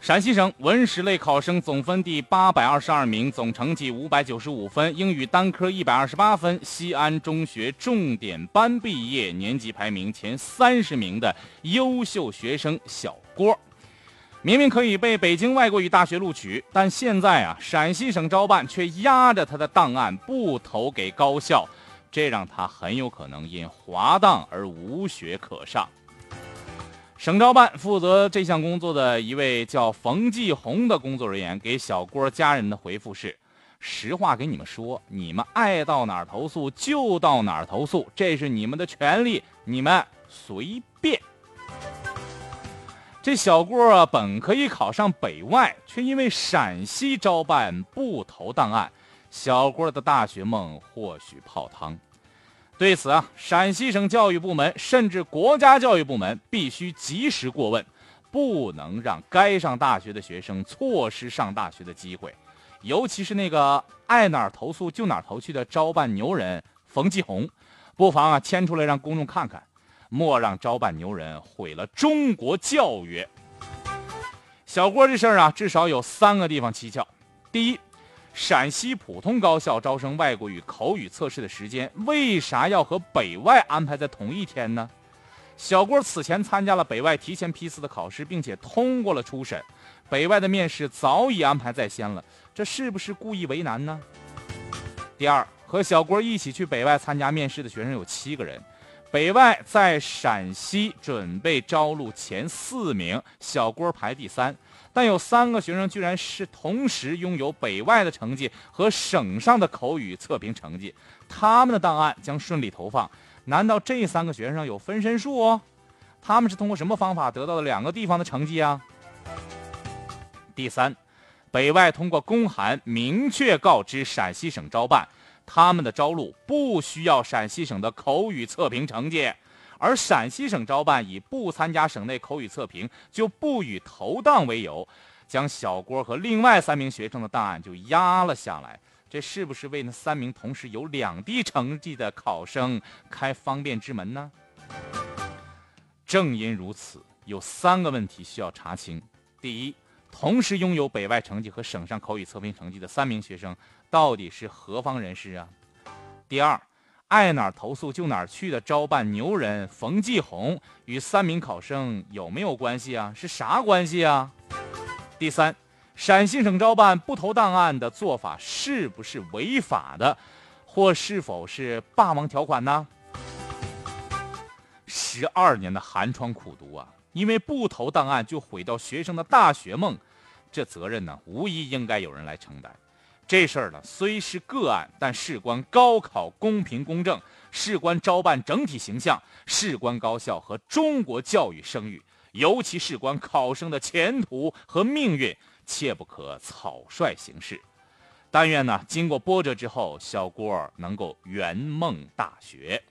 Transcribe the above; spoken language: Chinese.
陕西省文史类考生总分第八百二十二名，总成绩五百九十五分，英语单科一百二十八分，西安中学重点班毕业，年级排名前三十名的优秀学生小郭，明明可以被北京外国语大学录取，但现在啊，陕西省招办却压着他的档案不投给高校，这让他很有可能因滑档而无学可上。省招办负责这项工作的一位叫冯继红的工作人员给小郭家人的回复是：“实话给你们说，你们爱到哪儿投诉就到哪儿投诉，这是你们的权利，你们随便。”这小郭，本可以考上北外，却因为陕西招办不投档案，小郭的大学梦或许泡汤。对此啊，陕西省教育部门甚至国家教育部门必须及时过问，不能让该上大学的学生错失上大学的机会。尤其是那个爱哪儿投诉就哪儿投去的招办牛人冯继红，不妨啊牵出来让公众看看，莫让招办牛人毁了中国教育。小郭这事儿啊，至少有三个地方蹊跷。第一。陕西普通高校招生外国语口语测试的时间，为啥要和北外安排在同一天呢？小郭此前参加了北外提前批次的考试，并且通过了初审，北外的面试早已安排在先了，这是不是故意为难呢？第二，和小郭一起去北外参加面试的学生有七个人，北外在陕西准备招录前四名，小郭排第三。但有三个学生居然是同时拥有北外的成绩和省上的口语测评成绩，他们的档案将顺利投放。难道这三个学生有分身术？哦？他们是通过什么方法得到的两个地方的成绩啊？第三，北外通过公函明确告知陕西省招办，他们的招录不需要陕西省的口语测评成绩。而陕西省招办以不参加省内口语测评就不予投档为由，将小郭和另外三名学生的档案就压了下来。这是不是为那三名同时有两地成绩的考生开方便之门呢？正因如此，有三个问题需要查清：第一，同时拥有北外成绩和省上口语测评成绩的三名学生到底是何方人士啊？第二。爱哪儿投诉就哪儿去的招办牛人冯继红与三名考生有没有关系啊？是啥关系啊？第三，陕西省招办不投档案的做法是不是违法的，或是否是霸王条款呢？十二年的寒窗苦读啊，因为不投档案就毁掉学生的大学梦，这责任呢，无疑应该有人来承担。这事儿呢，虽是个案，但事关高考公平公正，事关招办整体形象，事关高校和中国教育声誉，尤其事关考生的前途和命运，切不可草率行事。但愿呢，经过波折之后，小郭能够圆梦大学。